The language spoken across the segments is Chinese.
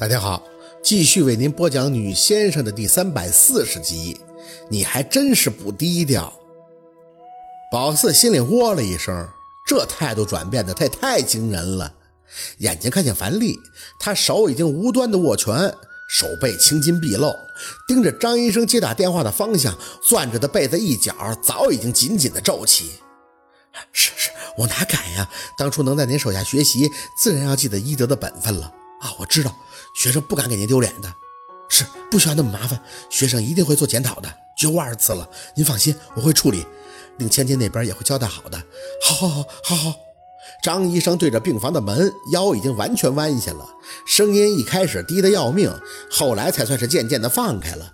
大家好，继续为您播讲《女先生》的第三百四十集。你还真是不低调。宝四心里喔了一声，这态度转变的太太惊人了。眼睛看向樊丽，她手已经无端的握拳，手背青筋毕露，盯着张医生接打电话的方向，攥着的被子一角早已经紧紧的皱起。是是，我哪敢呀！当初能在您手下学习，自然要记得医德的本分了啊！我知道。学生不敢给您丢脸的，是不需要那么麻烦，学生一定会做检讨的，绝无二次了。您放心，我会处理，令千金那边也会交代好的。好，好，好，好，好。张医生对着病房的门，腰已经完全弯下了，声音一开始低得要命，后来才算是渐渐的放开了。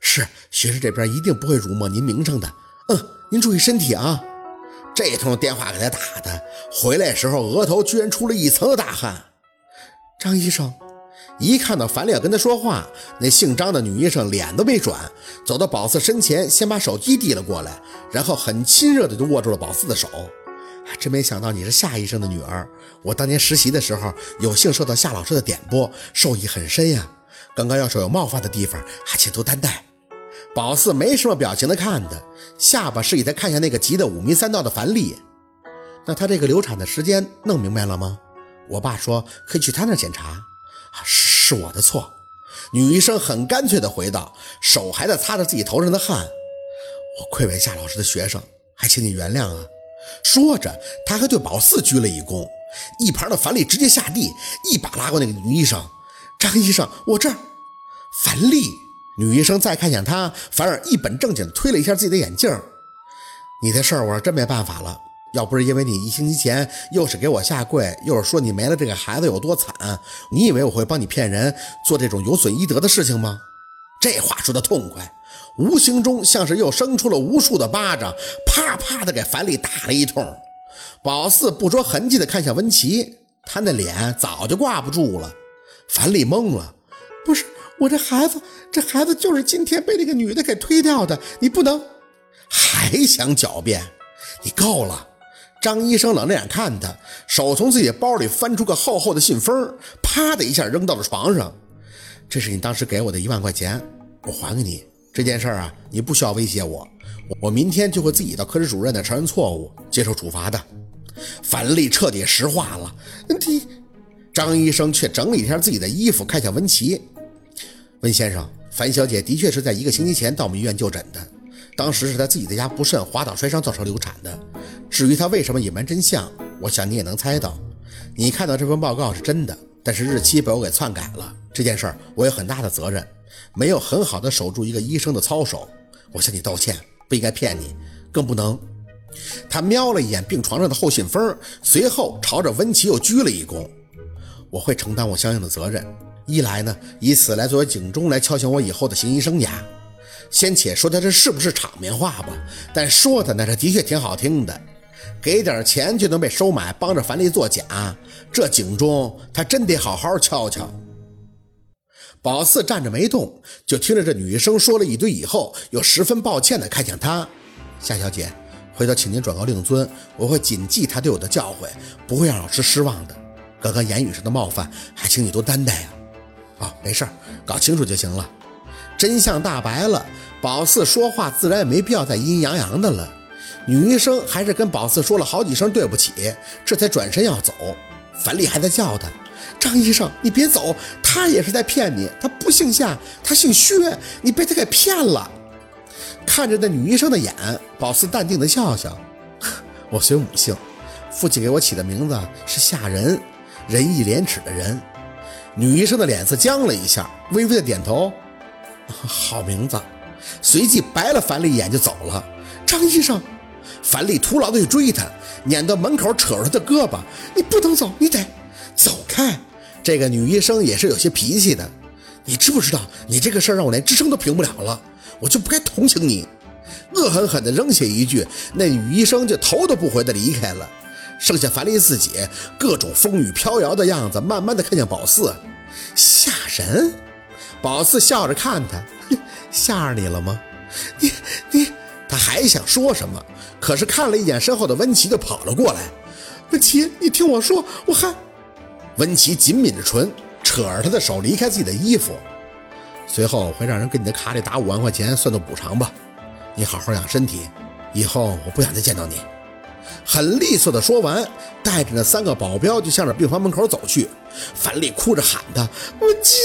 是，学生这边一定不会辱没您名声的。嗯，您注意身体啊。这通电话给他打的，回来时候额头居然出了一层的大汗。张医生。一看到樊丽要跟他说话，那姓张的女医生脸都没转，走到宝四身前，先把手机递了过来，然后很亲热的就握住了宝四的手。真没想到你是夏医生的女儿，我当年实习的时候有幸受到夏老师的点拨，受益很深呀。刚刚要是有冒犯的地方，还请多担待。宝四没什么表情的看他，下巴示意他看向那个急得五迷三道的樊丽。那他这个流产的时间弄明白了吗？我爸说可以去他那检查。是我的错，女医生很干脆地回道，手还在擦着自己头上的汗。我愧为夏老师的学生，还请你原谅啊！说着，他还对宝四鞠了一躬。一旁的樊丽直接下地，一把拉过那个女医生。张医生，我这儿。樊丽，女医生再看向他，反而一本正经推了一下自己的眼镜。你的事儿，我是真没办法了。要不是因为你一星期前又是给我下跪，又是说你没了这个孩子有多惨，你以为我会帮你骗人做这种有损医德的事情吗？这话说的痛快，无形中像是又生出了无数的巴掌，啪啪的给樊丽打了一通。宝四不着痕迹的看向温琪，他那脸早就挂不住了。樊丽懵了，不是我这孩子，这孩子就是今天被那个女的给推掉的，你不能还想狡辩？你够了！张医生冷着眼看他，手从自己包里翻出个厚厚的信封，啪的一下扔到了床上。这是你当时给我的一万块钱，我还给你。这件事啊，你不需要威胁我，我明天就会自己到科室主任那承认错误，接受处罚的。樊丽彻底石化了。你，张医生却整理一下自己的衣服，看向温琪。温先生，樊小姐的确是在一个星期前到我们医院就诊的。当时是她自己在家不慎滑倒摔伤造成流产的。至于他为什么隐瞒真相，我想你也能猜到。你看到这份报告是真的，但是日期被我给篡改了。这件事儿我有很大的责任，没有很好的守住一个医生的操守。我向你道歉，不应该骗你，更不能。他瞄了一眼病床上的厚信封，随后朝着温琪又鞠了一躬。我会承担我相应的责任。一来呢，以此来作为警钟，来敲醒我以后的行医生涯。先且说他这是不是场面话吧，但说的那是的确挺好听的。给点钱就能被收买，帮着樊丽作假，这警钟他真得好好敲敲。宝四站着没动，就听着这女医生说了一堆以后，又十分抱歉地看向他：“夏小姐，回头请您转告令尊，我会谨记他对我的教诲，不会让老师失望的。刚刚言语上的冒犯，还请你多担待啊。”“哦，没事搞清楚就行了。”真相大白了，宝四说话自然也没必要再阴阴阳阳的了。女医生还是跟宝四说了好几声对不起，这才转身要走。樊丽还在叫他：“张医生，你别走，他也是在骗你。他不姓夏，他姓薛，你被他给骗了。”看着那女医生的眼，宝四淡定的笑笑：“我随母姓，父亲给我起的名字是夏仁，仁义廉耻的仁。”女医生的脸色僵了一下，微微的点头。好名字，随即白了樊丽一眼就走了。张医生，樊丽徒劳的去追他，撵到门口，扯住他的胳膊：“你不能走，你得走开。”这个女医生也是有些脾气的，你知不知道，你这个事儿让我连吱声都平不了了，我就不该同情你。恶狠狠地扔下一句，那女医生就头都不回的离开了。剩下樊丽自己，各种风雨飘摇的样子，慢慢的看向宝四，吓人。宝四笑着看他，吓着你了吗？你你，他还想说什么，可是看了一眼身后的温琪，就跑了过来。温琪，你听我说，我还……温琪紧抿着唇，扯着他的手离开自己的衣服，随后会让人给你的卡里打五万块钱算作补偿吧。你好好养身体，以后我不想再见到你。很利索的说完，带着那三个保镖就向着病房门口走去。樊丽哭着喊他：“温琪！”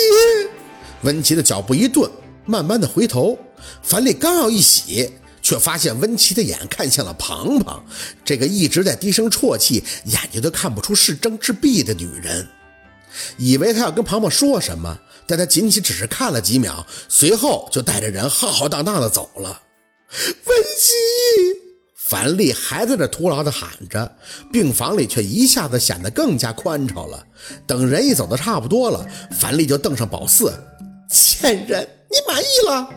温琪的脚步一顿，慢慢的回头。樊丽刚要一洗，却发现温琪的眼看向了庞庞，这个一直在低声啜泣、眼睛都看不出是睁是闭的女人。以为他要跟庞庞说什么，但他仅仅只是看了几秒，随后就带着人浩浩荡荡的走了。温琪。樊丽还在这徒劳地喊着，病房里却一下子显得更加宽敞了。等人一走的差不多了，樊丽就瞪上宝四：“贱人，你满意了？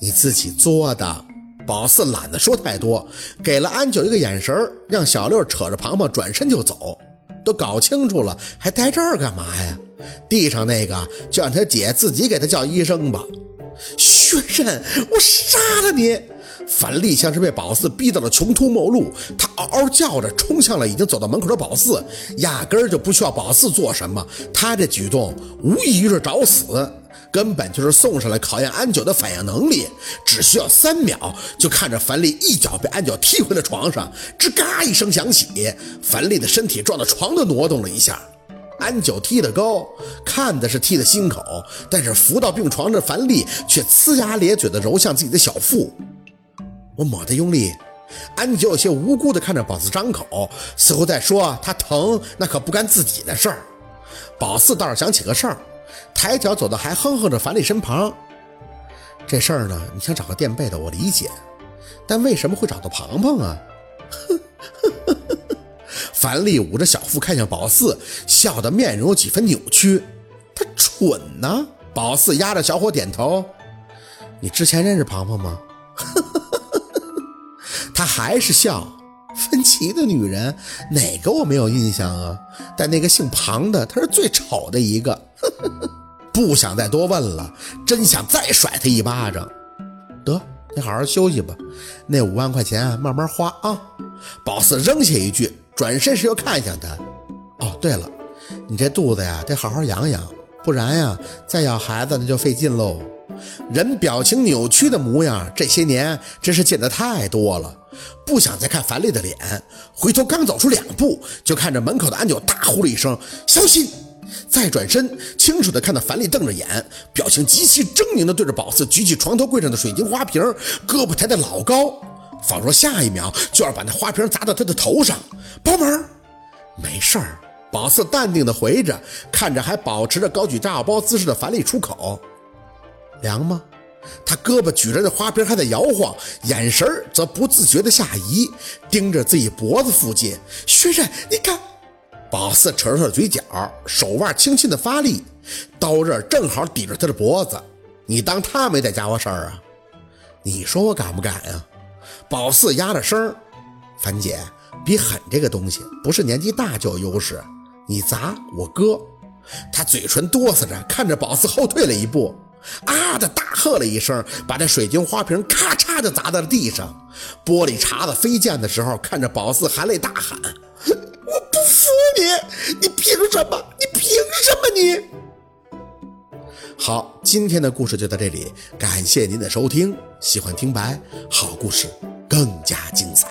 你自己作的。”宝四懒得说太多，给了安九一个眼神，让小六扯着庞庞转身就走。都搞清楚了，还待这儿干嘛呀？地上那个就让他姐自己给他叫医生吧。薛刃，我杀了你！樊丽像是被宝四逼到了穷途末路，他嗷嗷叫着冲向了已经走到门口的宝四，压根儿就不需要宝四做什么，他这举动无异于是找死，根本就是送上来考验安九的反应能力，只需要三秒，就看着樊丽一脚被安九踢回了床上，吱嘎一声响起，樊丽的身体撞到床都挪动了一下。安九踢得高，看的是踢的心口，但是扶到病床的樊丽却呲牙咧嘴的揉向自己的小腹。我抹得用力，安九有些无辜地看着宝四张口，似乎在说他疼，那可不干自己的事儿。宝四倒是想起个事儿，抬脚走到还哼哼着樊丽身旁。这事儿呢，你想找个垫背的，我理解，但为什么会找到庞庞啊？樊丽捂着小腹看向宝四，笑得面容有几分扭曲。他蠢呢？宝四压着小伙点头。你之前认识庞庞吗？他还是笑，分歧的女人哪个我没有印象啊？但那个姓庞的，她是最丑的一个。不想再多问了，真想再甩他一巴掌。得，你好好休息吧，那五万块钱慢慢花啊。宝四扔下一句，转身时又看向他。哦，对了，你这肚子呀，得好好养养，不然呀，再要孩子那就费劲喽。人表情扭曲的模样，这些年真是见得太多了，不想再看樊丽的脸。回头刚走出两步，就看着门口的安九大呼了一声：“小心！”再转身，清楚的看到樊丽瞪着眼，表情极其狰狞的对着宝四举起床头柜上的水晶花瓶，胳膊抬得老高，仿若下一秒就要把那花瓶砸到他的头上。帮门，没事儿。宝四淡定的回着，看着还保持着高举炸药包姿势的樊丽出口。凉吗？他胳膊举着的花瓶还在摇晃，眼神则不自觉的下移，盯着自己脖子附近。薛刃，你看，宝四扯着嘴角，手腕轻轻的发力，刀刃正好抵着他的脖子。你当他没在家伙事儿啊？你说我敢不敢呀？宝四压着声儿，樊姐，比狠这个东西不是年纪大就有优势，你砸我割。他嘴唇哆嗦着，看着宝四后退了一步。啊的大喝了一声，把这水晶花瓶咔嚓就砸在了地上，玻璃碴子飞溅的时候，看着宝四含泪大喊：“我不服你！你凭什么？你凭什么？你！”好，今天的故事就到这里，感谢您的收听。喜欢听白，好故事更加精彩。